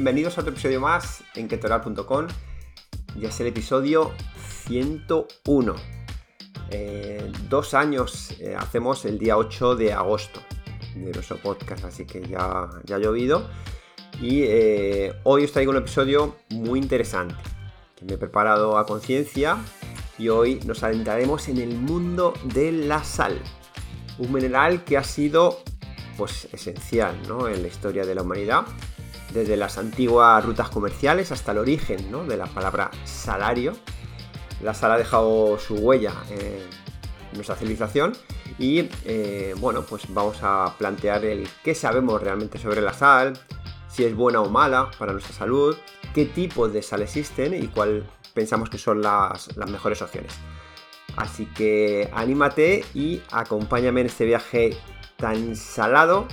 Bienvenidos a otro episodio más en ketoral.com. Ya es el episodio 101. Eh, dos años eh, hacemos el día 8 de agosto de nuestro podcast, así que ya, ya ha llovido. Y eh, hoy os traigo un episodio muy interesante que me he preparado a conciencia y hoy nos adentraremos en el mundo de la sal. Un mineral que ha sido pues, esencial en la historia de la humanidad, desde las antiguas rutas comerciales hasta el origen de la palabra salario. La sal ha dejado su huella en nuestra civilización y eh, bueno, pues vamos a plantear el qué sabemos realmente sobre la sal, si es buena o mala para nuestra salud, qué tipos de sal existen y cuál pensamos que son las, las mejores opciones. Así que anímate y acompáñame en este viaje tan salado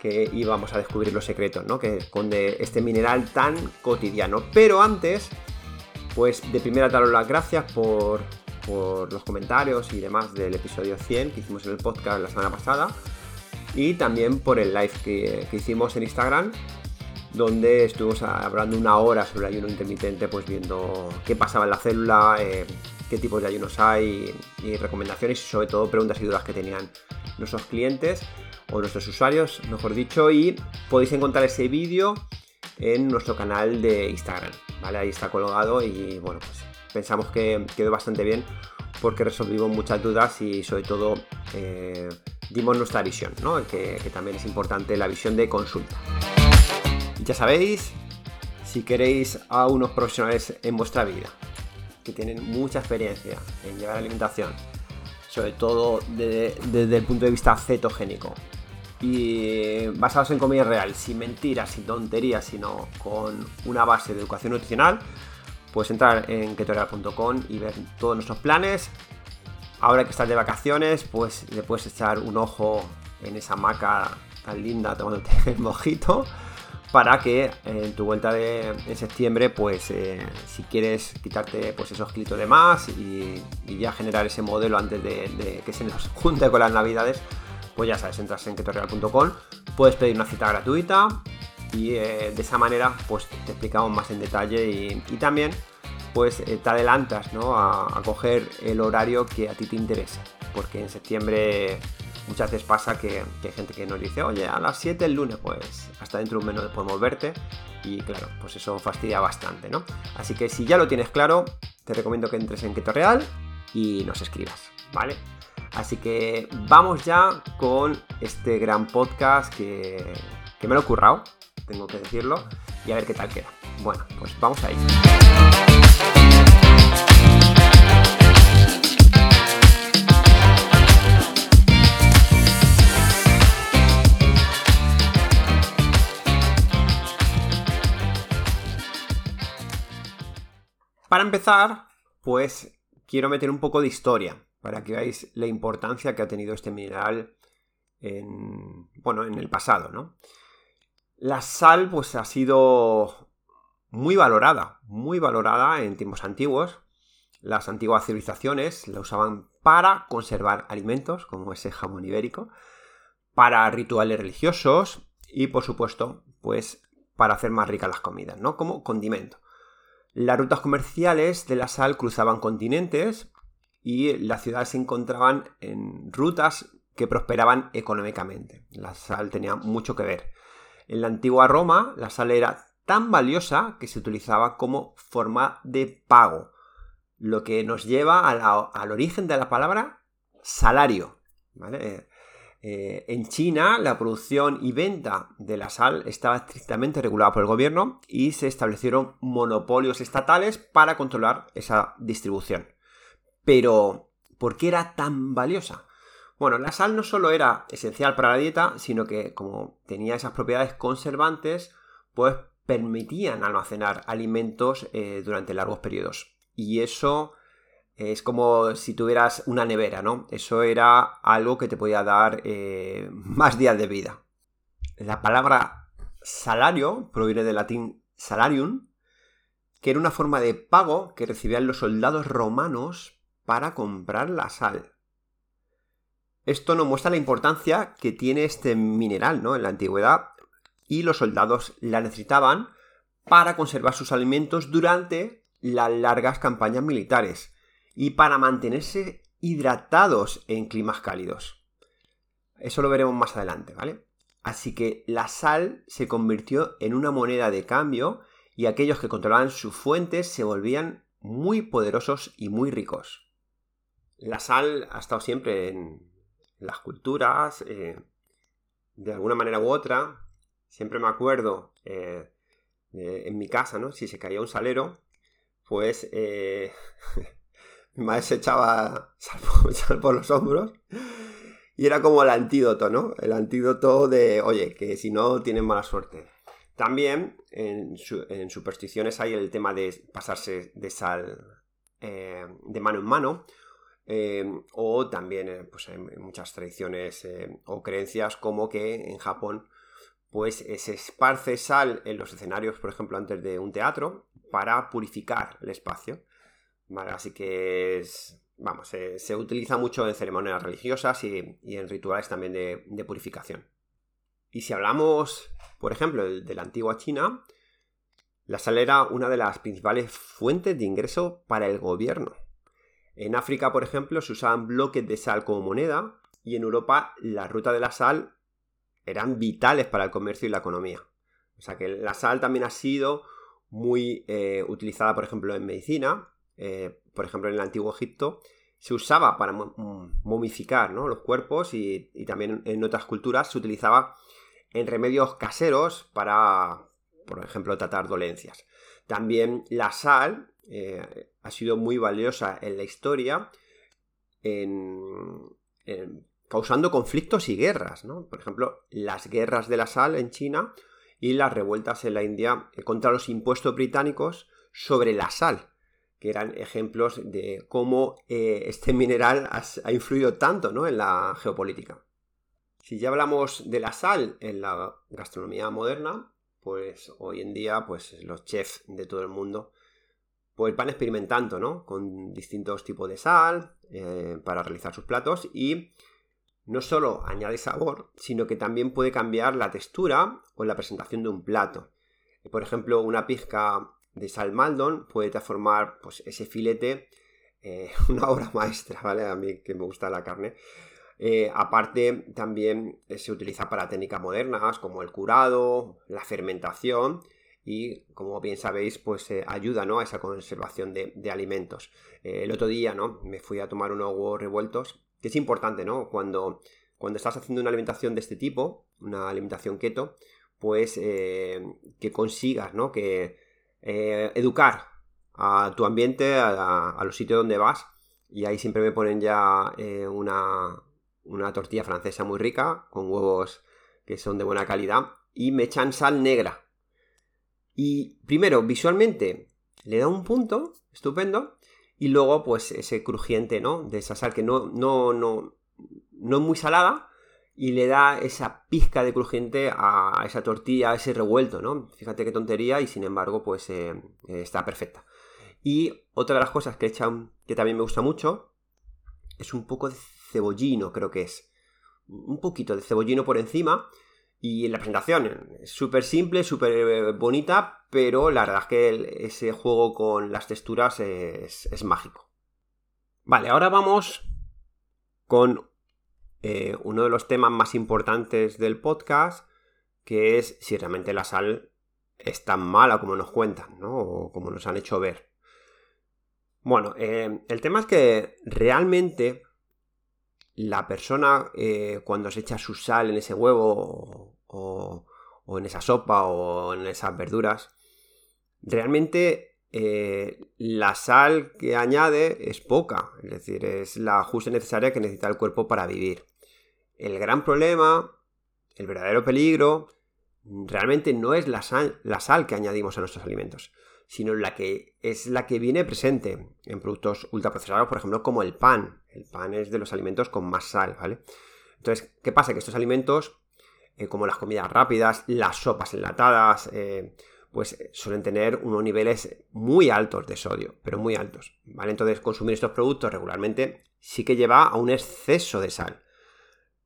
que íbamos a descubrir los secretos, ¿no? Que esconde este mineral tan cotidiano. Pero antes, pues de primera daros las gracias por, por los comentarios y demás del episodio 100 que hicimos en el podcast la semana pasada. Y también por el live que, hicimos en Instagram, donde estuvimos hablando una hora sobre el ayuno intermitente, pues viendo qué pasaba en la célula, eh, qué tipos de ayunos hay y recomendaciones y sobre todo preguntas y dudas que tenían nuestros clientes o nuestros usuarios, mejor dicho, y podéis encontrar ese vídeo en nuestro canal de Instagram, ¿vale? Ahí está colgado y bueno, pues pensamos que quedó bastante bien porque resolvimos muchas dudas y sobre todo eh, dimos nuestra visión, ¿no? Que, que también es importante la visión de consulta. Ya sabéis, si queréis a unos profesionales en vuestra vida que tienen mucha experiencia en llevar alimentación, sobre todo desde, el punto de vista cetogénico. Y basados en comida real, sin mentiras, sin tonterías, sino con una base de educación nutricional, puedes entrar en ketoreal.com y ver todos nuestros planes. Ahora que estás de vacaciones, pues le puedes echar un ojo en esa maca tan linda tomándote el mojito para que en tu vuelta de septiembre, pues eh, si quieres quitarte pues esos kilitos de más y, ya generar ese modelo antes de, que se nos junte con las navidades, pues ya sabes, entras en ketoreal.com, puedes pedir una cita gratuita y eh, de esa manera pues te explicamos más en detalle y, también pues eh, te adelantas ¿no? a, a coger el horario que a ti te interesa, porque en septiembre Muchas veces pasa que, hay gente que nos dice, oye, a las 7 el lunes, pues hasta dentro de un menú podemos verte. Y claro, pues eso fastidia bastante, ¿no? Así que si ya lo tienes claro, te recomiendo que entres en Keto Real y nos escribas, ¿vale? Así que vamos ya con este gran podcast que, que me lo he currado, tengo que decirlo, y a ver qué tal queda. Bueno, pues vamos ahí. Para empezar, pues quiero meter un poco de historia para que veáis la importancia que ha tenido este mineral en, bueno, en el pasado, ¿no? La sal pues ha sido muy valorada, muy valorada en tiempos antiguos. Las antiguas civilizaciones la usaban para conservar alimentos, como ese jamón ibérico, para rituales religiosos y, por supuesto, pues para hacer más ricas las comidas, ¿no? Como condimento. Las rutas comerciales de la sal cruzaban continentes y las ciudades se encontraban en rutas que prosperaban económicamente. La sal tenía mucho que ver. En la antigua Roma, la sal era tan valiosa que se utilizaba como forma de pago, lo que nos lleva al origen de la palabra salario. ¿vale? Eh, en China, la producción y venta de la sal estaba estrictamente regulada por el gobierno y se establecieron monopolios estatales para controlar esa distribución. Pero, ¿por qué era tan valiosa? Bueno, la sal no solo era esencial para la dieta, sino que como tenía esas propiedades conservantes, pues permitían almacenar alimentos eh, durante largos periodos. Y eso es como si tuvieras una nevera, ¿no? Eso era algo que te podía dar eh, más días de vida. La palabra salario proviene del latín salarium, que era una forma de pago que recibían los soldados romanos para comprar la sal. Esto nos muestra la importancia que tiene este mineral, ¿no? En la antigüedad y los soldados la necesitaban para conservar sus alimentos durante las largas campañas militares y para mantenerse hidratados en climas cálidos. Eso lo veremos más adelante, ¿vale? Así que la sal se convirtió en una moneda de cambio y aquellos que controlaban sus fuentes se volvían muy poderosos y muy ricos. La sal ha estado siempre en las culturas, eh, de alguna manera u otra. Siempre me acuerdo eh, en mi casa, ¿no? Si se caía un salero, pues eh, mi madre se echaba sal por, los hombros y era como el antídoto, ¿no? El antídoto de, oye, que si no tienes mala suerte. También en, supersticiones hay el tema de pasarse de sal eh, de mano en mano. Eh, o también eh, pues en muchas tradiciones o creencias como que en Japón pues se esparce sal en los escenarios, por ejemplo, antes de un teatro para purificar el espacio. Así que es, vamos, se utiliza mucho en ceremonias religiosas y, en rituales también de, purificación. Y si hablamos, por ejemplo, de, la antigua China, la sal era una de las principales fuentes de ingreso para el gobierno. En África, por ejemplo, se usaban bloques de sal como moneda y en Europa la ruta de la sal eran vitales para el comercio y la economía. O sea que la sal también ha sido muy eh, utilizada, por ejemplo, en medicina. Eh, por ejemplo, en el antiguo Egipto se usaba para momificar los cuerpos y, también en otras culturas se utilizaba en remedios caseros para, por ejemplo, tratar dolencias. También la sal eh, ha sido muy valiosa en la historia causando conflictos y guerras. Por ejemplo, las guerras de la sal en China y las revueltas en la India contra los impuestos británicos sobre la sal que eran ejemplos de cómo eh, este mineral ha, influido tanto ¿no? en la geopolítica. Si ya hablamos de la sal en la gastronomía moderna, pues hoy en día pues, los chefs de todo el mundo pues van experimentando ¿no? con distintos tipos de sal eh, para realizar sus platos y no solo añade sabor, sino que también puede cambiar la textura o la presentación de un plato. Por ejemplo, una pizca de sal Maldon puede transformar pues, ese filete eh, una obra maestra, ¿vale? A mí que me gusta la carne. Eh, aparte, también eh, se utiliza para técnicas modernas como el curado, la fermentación y, como bien sabéis, pues ayuda ¿no? a esa conservación de, alimentos. el otro día, ¿no? Me fui a tomar unos huevos revueltos, que es importante, ¿no? Cuando, cuando estás haciendo una alimentación de este tipo, una alimentación keto, pues que consigas, ¿no? Que, eh, educar a tu ambiente, a, los sitios donde vas. Y ahí siempre me ponen ya eh, una, una tortilla francesa muy rica, con huevos que son de buena calidad, y me echan sal negra. Y primero, visualmente, le da un punto estupendo, y luego, pues, ese crujiente, ¿no? De esa sal que no, no, no, no es muy salada, y le da esa pizca de crujiente a esa tortilla, a ese revuelto, ¿no? Fíjate qué tontería y sin embargo pues eh, eh, está perfecta. Y otra de las cosas que echan, que también me gusta mucho, es un poco de cebollino, creo que es. Un poquito de cebollino por encima. Y en la presentación es súper simple, súper eh, bonita, pero la verdad es que ese juego con las texturas es mágico. Vale, ahora vamos con eh, uno de los temas más importantes del podcast, que es si realmente la sal es tan mala como nos cuentan, ¿no? O como nos han hecho ver. Bueno, eh, el tema es que realmente la persona eh, cuando se echa su sal en ese huevo o, en esa sopa o en esas verduras, realmente la sal que añade es poca, es decir, es la justa necesaria que necesita el cuerpo para vivir. El gran problema, el verdadero peligro, realmente no es la sal, que añadimos a nuestros alimentos, sino la que es la que viene presente en productos ultraprocesados, por ejemplo, como el pan. El pan es de los alimentos con más sal, ¿vale? Entonces, ¿qué pasa? Que estos alimentos, eh, como las comidas rápidas, las sopas enlatadas, eh, pues suelen tener unos niveles muy altos de sodio, pero muy altos, ¿vale? Entonces, consumir estos productos regularmente sí que lleva a un exceso de sal.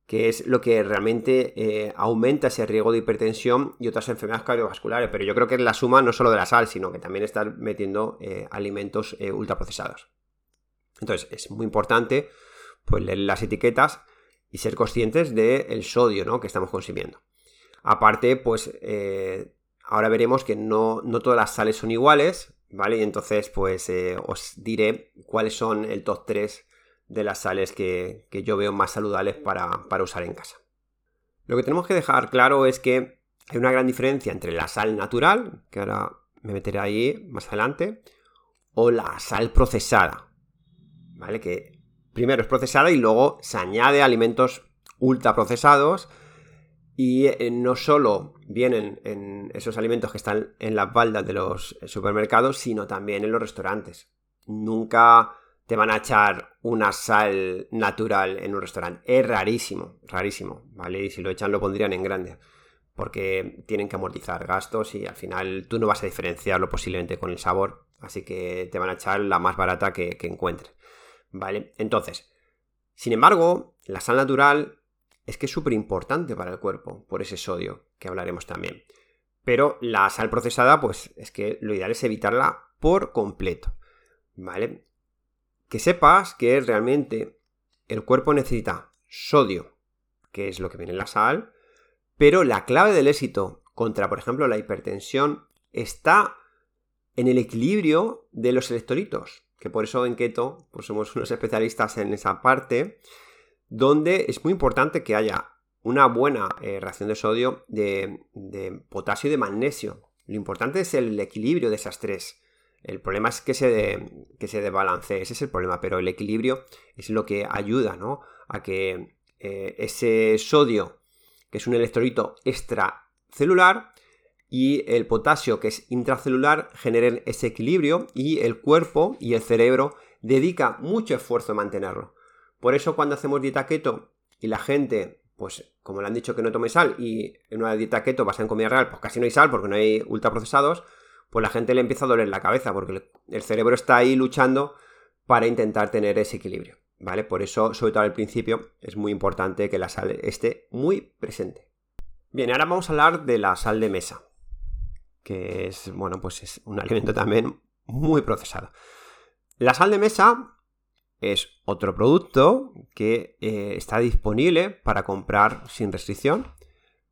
Que es lo que realmente eh, aumenta ese riesgo de hipertensión y otras enfermedades cardiovasculares. Pero yo creo que es la suma no solo de la sal, sino que también estar metiendo eh, alimentos eh, ultraprocesados. Entonces, es muy importante pues, leer las etiquetas y ser conscientes del sodio ¿no? que estamos consumiendo. Aparte, pues ahora veremos que no, no, todas las sales son iguales, ¿vale? Y entonces, pues os diré cuáles son el top 3 de las sales que, yo veo más saludables para, usar en casa. Lo que tenemos que dejar claro es que hay una gran diferencia entre la sal natural, que ahora me meteré ahí más adelante, o la sal procesada. ¿Vale? Que primero es procesada y luego se añade alimentos ultra procesados y eh, no solo vienen en esos alimentos que están en las baldas de los supermercados, sino también en los restaurantes. Nunca te van a echar una sal natural en un restaurante. Es rarísimo, rarísimo, ¿vale? Y si lo echan lo pondrían en grande. Porque tienen que amortizar gastos y al final tú no vas a diferenciarlo posiblemente con el sabor. Así que te van a echar la más barata que, encuentres. ¿Vale? Entonces, sin embargo, la sal natural es que es súper importante para el cuerpo, por ese sodio, que hablaremos también. Pero la sal procesada, pues es que lo ideal es evitarla por completo. ¿Vale? Que sepas que realmente el cuerpo necesita sodio, que es lo que viene en la sal, pero la clave del éxito contra, por ejemplo, la hipertensión está en el equilibrio de los electrolitos, que por eso en keto pues somos unos especialistas en esa parte, donde es muy importante que haya una buena eh, reacción de sodio, de, de potasio y de magnesio. Lo importante es el equilibrio de esas tres. El problema es que se, que se desbalancee, ese es el problema, pero el equilibrio es lo que ayuda ¿no? a que eh, ese sodio, que es un electrolito extracelular, y el potasio, que es intracelular, generen ese equilibrio y el cuerpo y el cerebro dedica mucho esfuerzo a mantenerlo. Por eso cuando hacemos dieta keto y la gente, pues como le han dicho que no tome sal y en una dieta keto vas en comida real, pues casi no hay sal porque no hay ultraprocesados, pues la gente le empieza a doler la cabeza porque el cerebro está ahí luchando para intentar tener ese equilibrio, ¿vale? Por eso, sobre todo al principio, es muy importante que la sal esté muy presente. Bien, ahora vamos a hablar de la sal de mesa, que es, bueno, pues es un alimento también muy procesado. La sal de mesa es otro producto que eh, está disponible para comprar sin restricción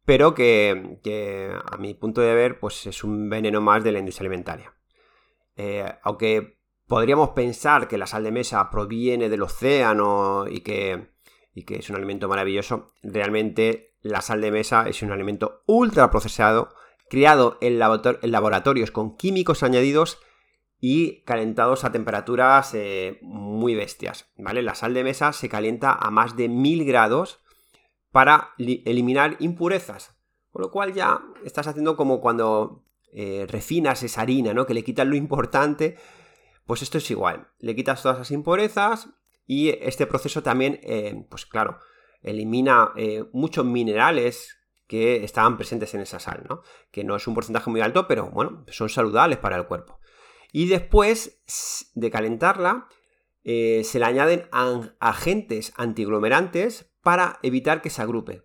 pero que, a mi punto de ver pues es un veneno más de la industria alimentaria. Eh, aunque podríamos pensar que la sal de mesa proviene del océano y que, y que es un alimento maravilloso, realmente la sal de mesa es un alimento ultra procesado, creado en, laboratorios con químicos añadidos y calentados a temperaturas eh, muy bestias. ¿vale? La sal de mesa se calienta a más de 1000 grados para eliminar impurezas. Con lo cual ya estás haciendo como cuando eh, refinas esa harina, ¿no? Que le quitas lo importante. Pues esto es igual. Le quitas todas esas impurezas y este proceso también, eh, pues claro, elimina eh, muchos minerales que estaban presentes en esa sal, ¿no? Que no es un porcentaje muy alto, pero bueno, son saludables para el cuerpo. Y después de calentarla, se le añaden agentes antiglomerantes para evitar que se agrupe.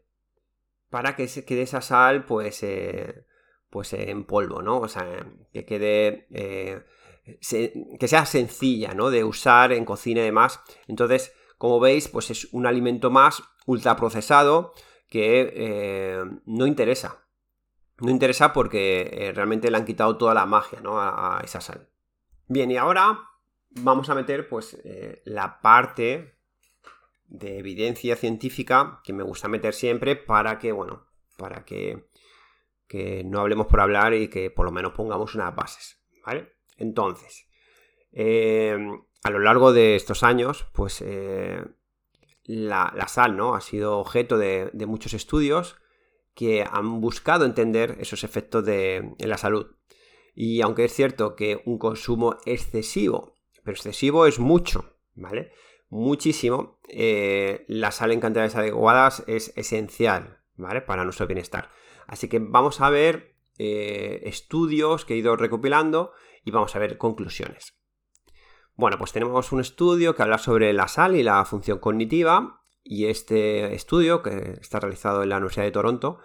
Para que quede esa sal, pues, eh, pues en polvo, ¿no? O sea, que quede. Eh, que sea sencilla, ¿no? De usar en cocina y demás. Entonces, como veis, pues es un alimento más ultraprocesado que eh, no interesa. No interesa porque realmente le han quitado toda la magia, ¿no? A, a, esa sal. Bien, y ahora vamos a meter, pues, la parte de evidencia científica que me gusta meter siempre para que, bueno, para que, que no hablemos por hablar y que por lo menos pongamos unas bases, ¿vale? Entonces, eh, a lo largo de estos años, pues eh, la, sal, ¿no? Ha sido objeto de, muchos estudios que han buscado entender esos efectos de, en la salud. Y aunque es cierto que un consumo excesivo, pero excesivo es mucho, ¿vale? Muchísimo, eh, la sal en cantidades adecuadas es esencial, ¿vale? Para nuestro bienestar. Así que vamos a ver eh, estudios que he ido recopilando y vamos a ver conclusiones. Bueno, pues tenemos un estudio que habla sobre la sal y la función cognitiva y este estudio, que está realizado en la Universidad de Toronto,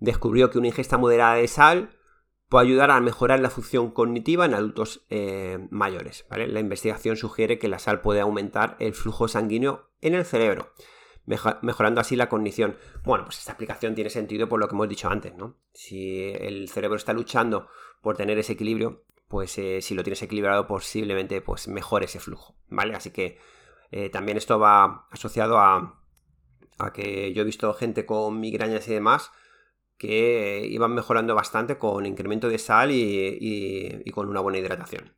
descubrió que una ingesta moderada de sal puede ayudar a mejorar la función cognitiva en adultos eh, mayores. La investigación sugiere que la sal puede aumentar el flujo sanguíneo en el cerebro, mejorando así la cognición. Bueno, pues esta explicación tiene sentido por lo que hemos dicho antes, ¿no? Si el cerebro está luchando por tener ese equilibrio, pues eh, si lo tienes equilibrado posiblemente pues mejore ese flujo, ¿vale? Así que eh, también esto va asociado a que yo he visto gente con migrañas y demás que iban mejorando bastante con incremento de sal y, con una buena hidratación.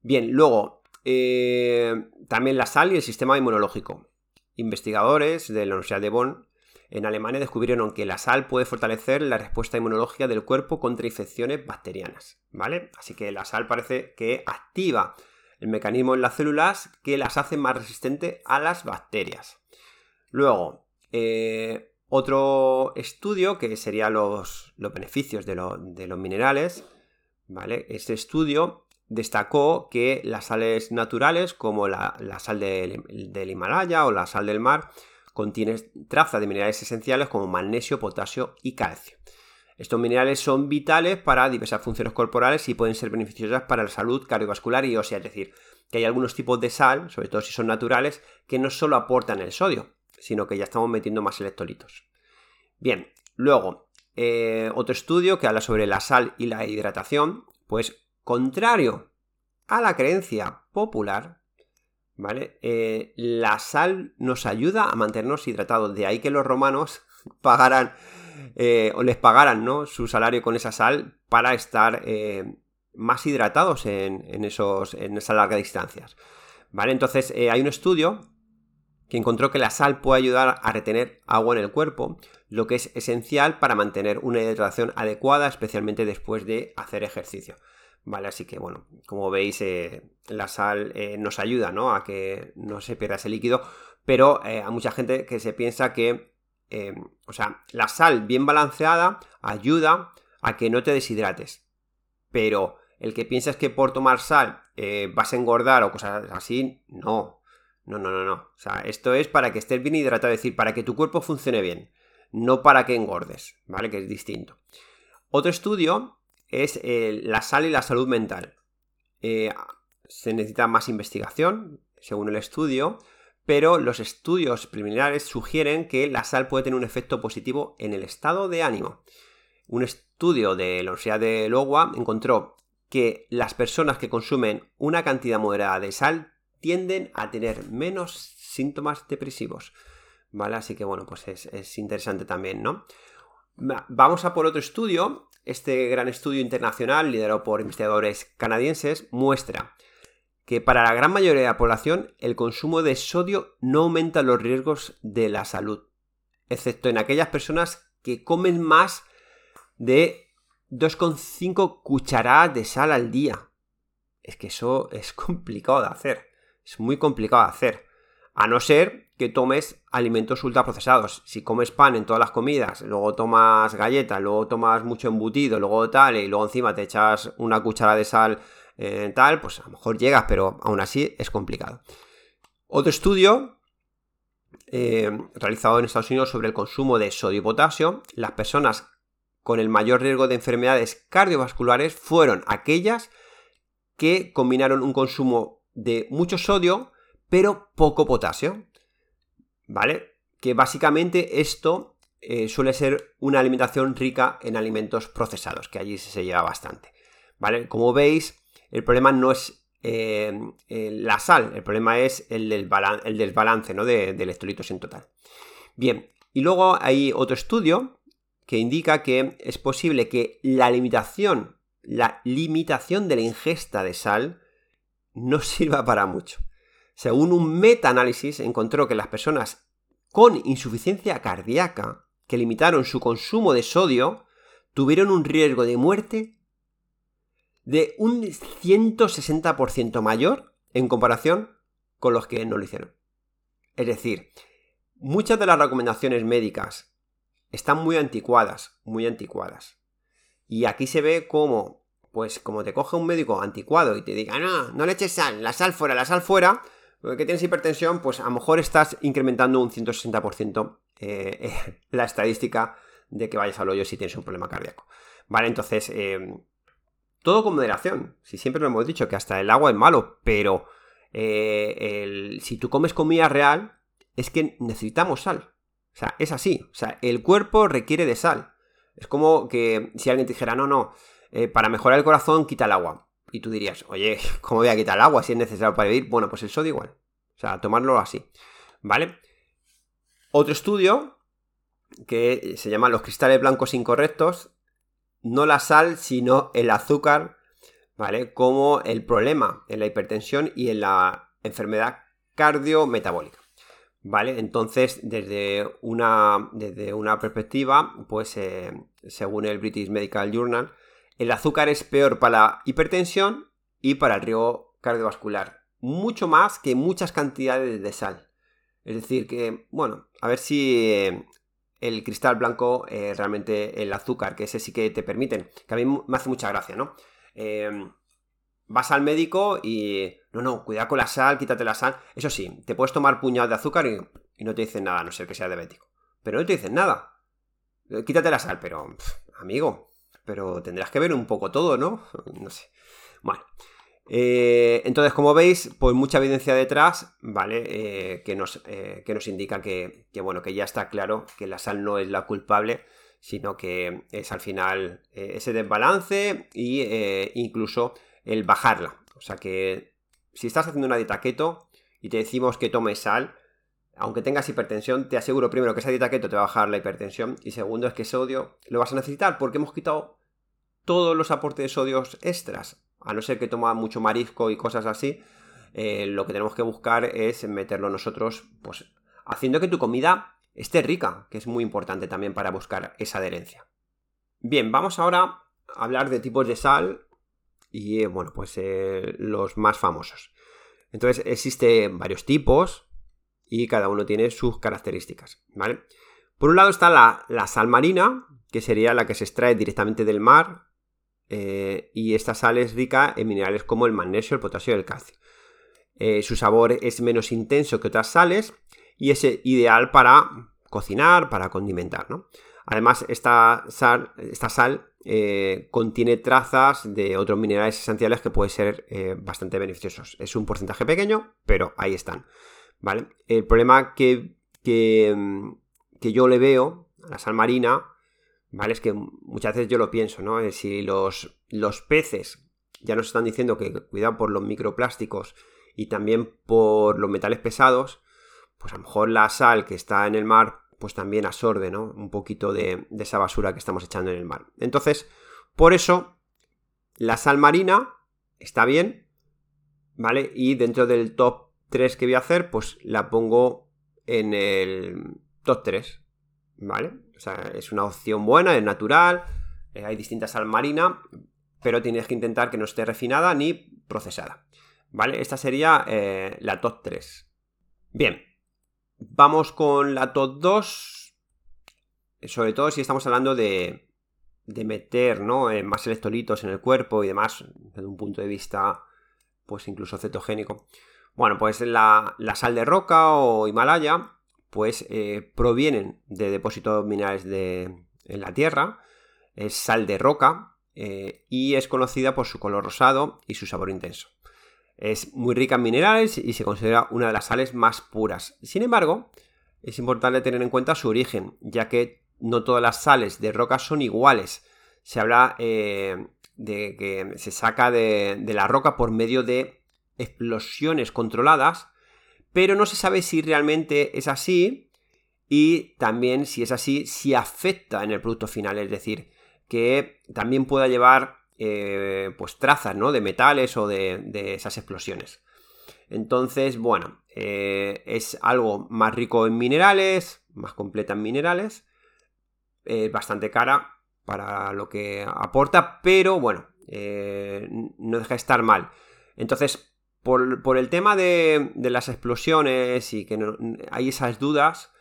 Bien, luego, eh, también la sal y el sistema inmunológico. Investigadores de la Universidad de Bonn en Alemania descubrieron que la sal puede fortalecer la respuesta inmunológica del cuerpo contra infecciones bacterianas, ¿vale? Así que la sal parece que activa el mecanismo en las células que las hace más resistentes a las bacterias. Luego, eh, otro estudio que sería los, beneficios de, los minerales, ¿vale? Este estudio destacó que las sales naturales, como la, sal del, Himalaya o la sal del mar, contienen trazas de minerales esenciales como magnesio, potasio y calcio. Estos minerales son vitales para diversas funciones corporales y pueden ser beneficiosas para la salud cardiovascular y ósea, es decir, que hay algunos tipos de sal, sobre todo si son naturales, que no solo aportan el sodio, sino que ya estamos metiendo más electrolitos. Bien, luego, eh, otro estudio que habla sobre la sal y la hidratación, pues contrario a la creencia popular, ¿vale? Eh, la sal nos ayuda a mantenernos hidratados, de ahí que los romanos pagaran eh, o les pagaran ¿no? su salario con esa sal para estar más hidratados en, esos, en esas largas distancias. ¿Vale? Entonces hay un estudio que encontró que la sal puede ayudar a retener agua en el cuerpo, lo que es esencial para mantener una hidratación adecuada, especialmente después de hacer ejercicio. Vale, así que bueno, como veis, eh, la sal eh, nos ayuda ¿no? a que no se pierda ese líquido, pero eh, mucha gente que se piensa que, o sea, la sal bien balanceada ayuda a que no te deshidrates, pero el que piensas que por tomar sal vas a engordar o cosas así, no, no, no, no, no. O sea, esto es para que estés bien hidratado, es decir, para que tu cuerpo funcione bien, no para que engordes, ¿vale? Que es distinto. Otro estudio es eh, la sal y la salud mental. Eh, se necesita más investigación, según el estudio, pero los estudios preliminares sugieren que la sal puede tener un efecto positivo en el estado de ánimo. Un estudio de la Universidad de Iowa encontró que las personas que consumen una cantidad moderada de sal tienden a tener menos síntomas depresivos. ¿Vale? Así que bueno, pues es, interesante también, ¿no? Vamos a por otro estudio. Este gran estudio internacional, liderado por investigadores canadienses, muestra que para la gran mayoría de la población el consumo de sodio no aumenta los riesgos de la salud, excepto en aquellas personas que comen más de 2,5 cucharadas de sal al día. Es que eso es complicado de hacer. Es muy complicado de hacer. A no ser que tomes alimentos ultraprocesados. Si comes pan en todas las comidas, luego tomas galletas, luego tomas mucho embutido, luego tal, y luego encima te echas una cuchara de sal eh, tal, pues a lo mejor llegas, pero aún así es complicado. Otro estudio eh, realizado en Estados Unidos sobre el consumo de sodio y potasio, las personas con el mayor riesgo de enfermedades cardiovasculares fueron aquellas que combinaron un consumo de mucho sodio, pero poco potasio. ¿Vale? Que básicamente esto eh, suele ser una alimentación rica en alimentos procesados, que allí se lleva bastante. ¿Vale? Como veis, el problema no es eh, la sal, el problema es el, del el desbalance ¿no? de, de electrolitos en total. Bien, y luego hay otro estudio que indica que es posible que la limitación, la limitación de la ingesta de sal no sirva para mucho. Según un meta-análisis, encontró que las personas con insuficiencia cardíaca que limitaron su consumo de sodio tuvieron un riesgo de muerte de un 160% mayor en comparación con los que no lo hicieron. Es decir, muchas de las recomendaciones médicas están muy anticuadas, muy anticuadas. Y aquí se ve cómo pues como te coge un médico anticuado y te diga, no, no le eches sal, la sal fuera, la sal fuera, que tienes hipertensión, pues a lo mejor estás incrementando un 160% eh, la estadística de que vayas al hoyo si tienes un problema cardíaco. Vale, entonces, eh, todo con moderación. Si siempre lo hemos dicho que hasta el agua es malo, pero eh, si tú comes comida real, es que necesitamos sal. O sea, es así. O sea, el cuerpo requiere de sal. Es como que si alguien te dijera, no, no, para mejorar el corazón quita el agua. Y tú dirías, oye, ¿cómo voy a quitar el agua si es necesario para vivir? Bueno, pues el sodio igual. O sea, tomarlo así. ¿Vale? Otro estudio que se llama los cristales blancos incorrectos, no la sal, sino el azúcar, ¿vale? Como el problema en la hipertensión y en la enfermedad cardiometabólica. ¿Vale? Entonces, desde una, desde una perspectiva, pues eh, según el British Medical Journal, el azúcar es peor para la hipertensión y para el riesgo cardiovascular. Mucho más que muchas cantidades de sal. Es decir, que, bueno, a ver si eh, el cristal blanco, eh, realmente el azúcar, que ese sí que te permiten, que a mí me hace mucha gracia, ¿no? Eh, vas al médico y, no, no, cuidado con la sal, quítate la sal. Eso sí, te puedes tomar puñados de azúcar y, no te dicen nada, a no ser que sea diabético. Pero no te dicen nada. Quítate la sal, pero, amigo, pero tendrás que ver un poco todo, ¿no? No sé. Bueno. Eh, entonces, como veis, pues mucha evidencia detrás, ¿vale? Eh, que, nos, eh, que, nos, indica que, bueno, que ya está claro que la sal no es la culpable, sino que es al final ese desbalance e incluso el bajarla. O sea que si estás haciendo una dieta keto y te decimos que tomes sal, aunque tengas hipertensión, te aseguro primero que esa dieta keto te va a bajar la hipertensión y segundo es que sodio lo vas a necesitar porque hemos quitado todos los aportes de sodios extras. A no ser que toma mucho marisco y cosas así, eh, lo que tenemos que buscar es meterlo nosotros, pues haciendo que tu comida esté rica, que es muy importante también para buscar esa adherencia. Bien, vamos ahora a hablar de tipos de sal y, eh, bueno, pues eh, los más famosos. Entonces, existen varios tipos, y cada uno tiene sus características, ¿vale? Por un lado está la, sal marina, que sería la que se extrae directamente del mar, eh, y esta sal es rica en minerales como el magnesio, el potasio y el calcio. Eh, su sabor es menos intenso que otras sales y es ideal para cocinar, para condimentar. Además, esta sal, esta sal eh, contiene trazas de otros minerales esenciales que pueden ser bastante beneficiosos. Es un porcentaje pequeño, pero ahí están. ¿Vale? El problema que, mm, que, yo le veo a la sal marina, ¿vale? Es que muchas veces yo lo pienso, ¿no? Es si los, los peces ya nos están diciendo que cuidado por los microplásticos y también por los metales pesados, pues a lo mejor la sal que está en el mar, pues también absorbe, ¿no? Un poquito de, de esa basura que estamos echando en el mar. Entonces, por eso, la sal marina está bien, ¿vale? Y dentro del top 3 que voy a hacer, pues la pongo en el top 3, ¿vale? O sea, es una opción buena, es natural, eh, hay distintas sal marina, pero tienes que intentar que no esté refinada ni procesada, ¿vale? Esta sería eh, la top 3. Bien, vamos con la top 2, sobre todo si estamos hablando de, de meter ¿no? Eh, más electrolitos en el cuerpo y demás, desde un punto de vista, pues incluso cetogénico. Bueno, pues la, sal de roca o Himalaya, pues eh, provienen de depósitos minerales de, en la tierra, es sal de roca eh, y es conocida por su color rosado y su sabor intenso. Es muy rica en minerales y se considera una de las sales más puras. Sin embargo, es importante tener en cuenta su origen, ya que no todas las sales de roca son iguales. Se habla eh, de que se saca de, la roca por medio de explosiones controladas, pero no se sabe si realmente es así y también si es así, si afecta en el producto final, es decir, que también pueda llevar eh, pues trazas ¿no? de metales o de, esas explosiones. Entonces, bueno, eh, es algo más rico en minerales, más completa en minerales, bastante cara para lo que aporta, pero bueno, eh, no deja de estar mal. Entonces, por, el tema de, las explosiones y que hay esas dudas,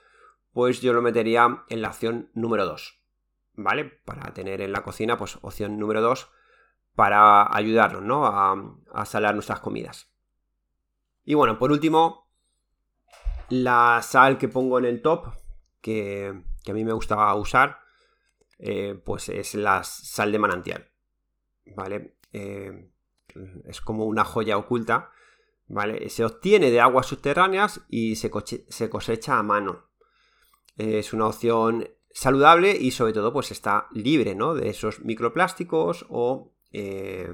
pues yo lo metería en la opción número 2. ¿Vale? Para tener en la cocina, pues opción número 2 para ayudarnos, ¿no? A, salar nuestras comidas. Y bueno, por último, la sal que pongo en el top, que, a mí me gusta usar, eh, pues es la sal de manantial. ¿Vale? Eh, es como una joya oculta. ¿Vale? Se obtiene de aguas subterráneas y se, cosecha a mano. Es una opción saludable y sobre todo pues está libre ¿no? de esos microplásticos o, eh,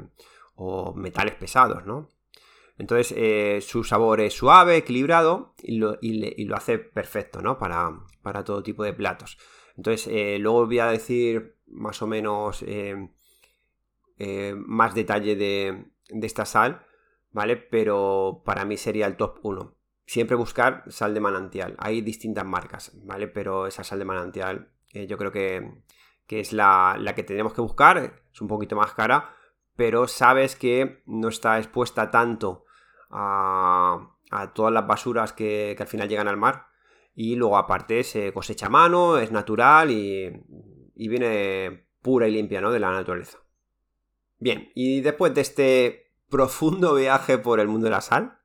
o metales pesados, ¿no? Entonces eh, su sabor es suave, equilibrado y lo, hace perfecto, ¿no? Para, para, todo tipo de platos. Entonces eh, luego voy a decir más o menos más detalle de, de esta sal, ¿vale? Pero para mí sería el top 1. Siempre buscar sal de manantial. Hay distintas marcas, ¿vale? Pero esa sal de manantial eh, yo creo que, es la, que tenemos que buscar. Es un poquito más cara, pero sabes que no está expuesta tanto a, todas las basuras que, al final llegan al mar. Y luego aparte se cosecha a mano, es natural y, y viene pura y limpia, ¿no? De la naturaleza. Bien, y después de este profundo viaje por el mundo de la sal,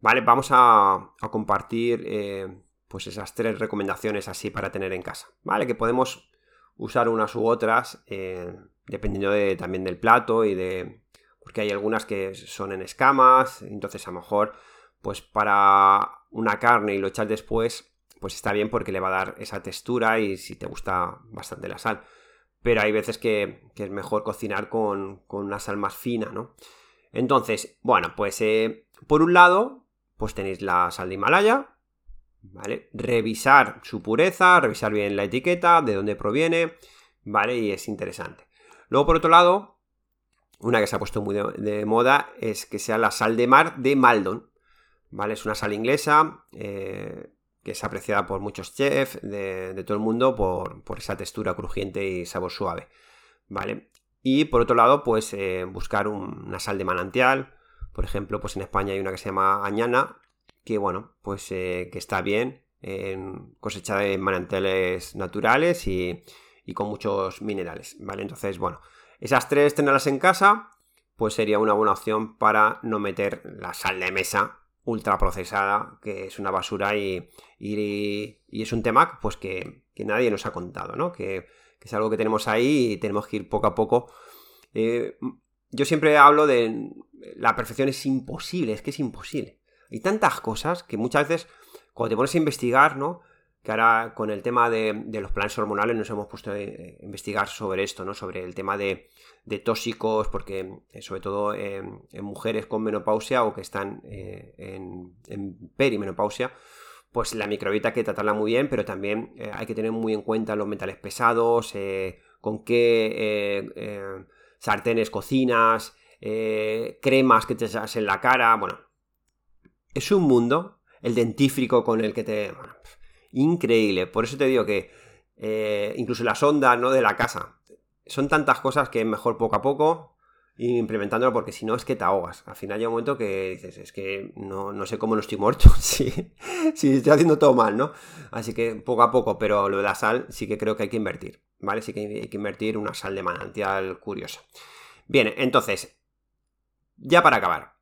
¿vale? Vamos a, compartir eh, pues esas tres recomendaciones así para tener en casa, ¿vale? Que podemos usar unas u otras eh, dependiendo también del plato y de... porque hay algunas que son en escamas, entonces a lo mejor pues para una carne y lo echas después, pues está bien porque le va a dar esa textura y si te gusta bastante la sal pero hay veces que, es mejor cocinar con, una sal más fina, ¿no? Entonces, bueno, pues eh, por un lado, pues tenéis la sal de Himalaya, ¿vale? Revisar su pureza, revisar bien la etiqueta, de dónde proviene, ¿vale? Y es interesante. Luego, por otro lado, una que se ha puesto muy de, moda es que sea la sal de mar de Maldon, ¿vale? Es una sal inglesa, eh, que es apreciada por muchos chefs de, todo el mundo por, esa textura crujiente y sabor suave, ¿vale? Y por otro lado, pues eh, buscar una sal de manantial, por ejemplo, pues en España hay una que se llama añana, que bueno, pues eh, que está bien, en, cosechada en manantiales naturales y, y con muchos minerales, ¿vale? Entonces, bueno, esas tres tenerlas en casa, pues sería una buena opción para no meter la sal de mesa ultra procesada, que es una basura y, y, es un tema pues que, nadie nos ha contado, ¿no? Que, es algo que tenemos ahí y tenemos que ir poco a poco. Eh, yo siempre hablo de la perfección es imposible, es que es imposible. Hay tantas cosas que muchas veces cuando te pones a investigar, ¿no? que ahora con el tema de, los planes hormonales nos hemos puesto a investigar sobre esto, ¿no? Sobre el tema de, tóxicos, porque eh, sobre todo en mujeres con menopausia o que están eh, en, perimenopausia, pues la microbiota hay que tratarla muy bien, pero también eh, hay que tener muy en cuenta los metales pesados, con qué sartenes cocinas, cremas que te echas en la cara, bueno, es un mundo, el dentífrico con el que te increíble. Por eso te digo que eh, incluso las ondas ¿no? de la casa son tantas cosas que mejor poco a poco implementándolo porque si no es que te ahogas. Al final llega un momento que dices, es que no, sé cómo no estoy muerto si, si estoy haciendo todo mal, ¿no? Así que poco a poco, pero lo de la sal sí que creo que hay que invertir, ¿vale? Sí que hay que invertir una sal de manantial curiosa. Bien, entonces, ya para acabar,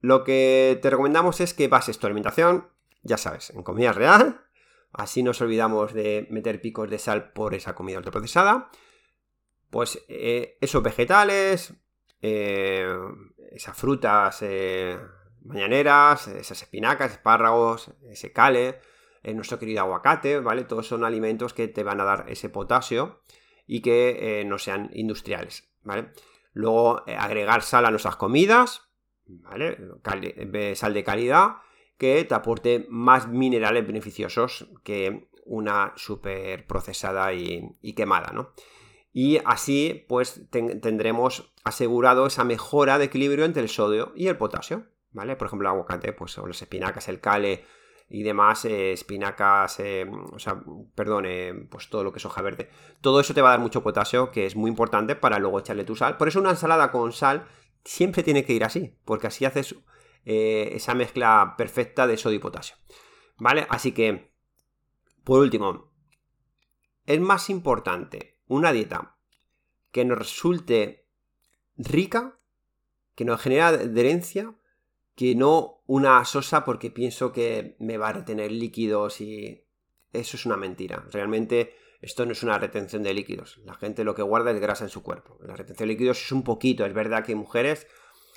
lo que te recomendamos es que bases tu alimentación, ya sabes, en comida real, Así nos olvidamos de meter picos de sal por esa comida ultraprocesada. Pues eh, esos vegetales, eh, esas frutas eh, mañaneras, esas espinacas, espárragos, ese cale, nuestro querido aguacate, ¿vale? Todos son alimentos que te van a dar ese potasio y que no sean industriales, ¿vale? Luego agregar sal a nuestras comidas, ¿vale? sal de calidad que te aporte más minerales beneficiosos que una super procesada y, quemada, ¿no? Y así, pues, tendremos asegurado esa mejora de equilibrio entre el sodio y el potasio, ¿vale? Por ejemplo, el aguacate, pues, o las espinacas, el cale y demás, eh, espinacas, eh, o sea, perdón, eh, pues todo lo que es hoja verde. Todo eso te va a dar mucho potasio, que es muy importante para luego echarle tu sal. Por eso una ensalada con sal siempre tiene que ir así, porque así haces esa mezcla perfecta de sodio y potasio. ¿Vale? Así que, por último, es más importante una dieta que nos resulte rica, que nos genera adherencia, que no una sosa porque pienso que me va a retener líquidos y eso es una mentira. Realmente esto no es una retención de líquidos. La gente lo que guarda es grasa en su cuerpo. La retención de líquidos es un poquito. Es verdad que en mujeres,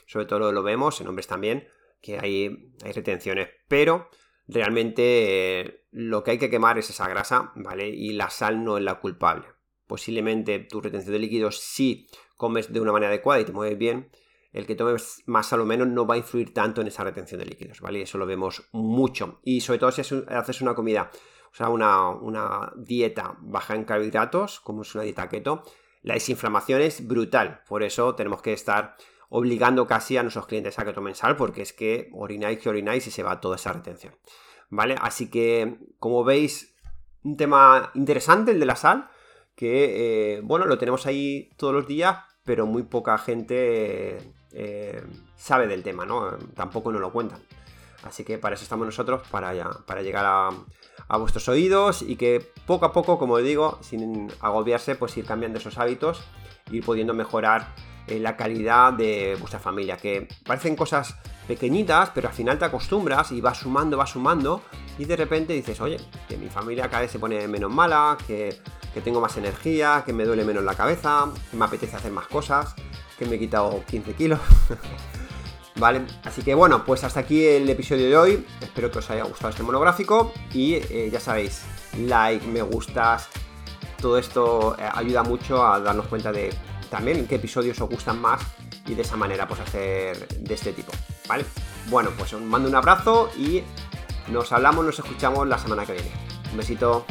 sobre todo lo vemos, en hombres también, que hay, hay retenciones. Pero realmente eh, lo que hay que quemar es esa grasa, ¿vale? Y la sal no es la culpable. Posiblemente tu retención de líquidos, si comes de una manera adecuada y te mueves bien, el que tomes más o menos no va a influir tanto en esa retención de líquidos, ¿vale? Eso lo vemos mucho. Y sobre todo si haces una comida o sea, una, dieta baja en carbohidratos, como es una dieta keto, la desinflamación es brutal. Por eso tenemos que estar obligando casi a nuestros clientes a que tomen sal, porque es que orináis que orináis y se va toda esa retención. ¿Vale? Así que, como veis, un tema interesante el de la sal, que, eh, bueno, lo tenemos ahí todos los días, pero muy poca gente eh, sabe del tema, ¿no? Tampoco nos lo cuentan. Así que para eso estamos nosotros, para, para llegar a, a vuestros oídos y que poco a poco, como digo, sin agobiarse, pues ir cambiando esos hábitos, ir pudiendo mejorar la calidad de vuestra familia, que parecen cosas pequeñitas, pero al final te acostumbras y vas sumando, vas sumando y de repente dices, oye, que mi familia cada vez se pone menos mala, que, que tengo más energía, que me duele menos la cabeza, que me apetece hacer más cosas, que me he quitado 15 kilos. ¿Vale? Así que bueno, pues hasta aquí el episodio de hoy. Espero que os haya gustado este monográfico. Y eh, ya sabéis, like, me gustas, todo esto eh, ayuda mucho a darnos cuenta de también qué episodios os gustan más y de esa manera pues hacer de este tipo. ¿Vale? Bueno, pues os mando un abrazo y nos hablamos, nos escuchamos la semana que viene. Un besito.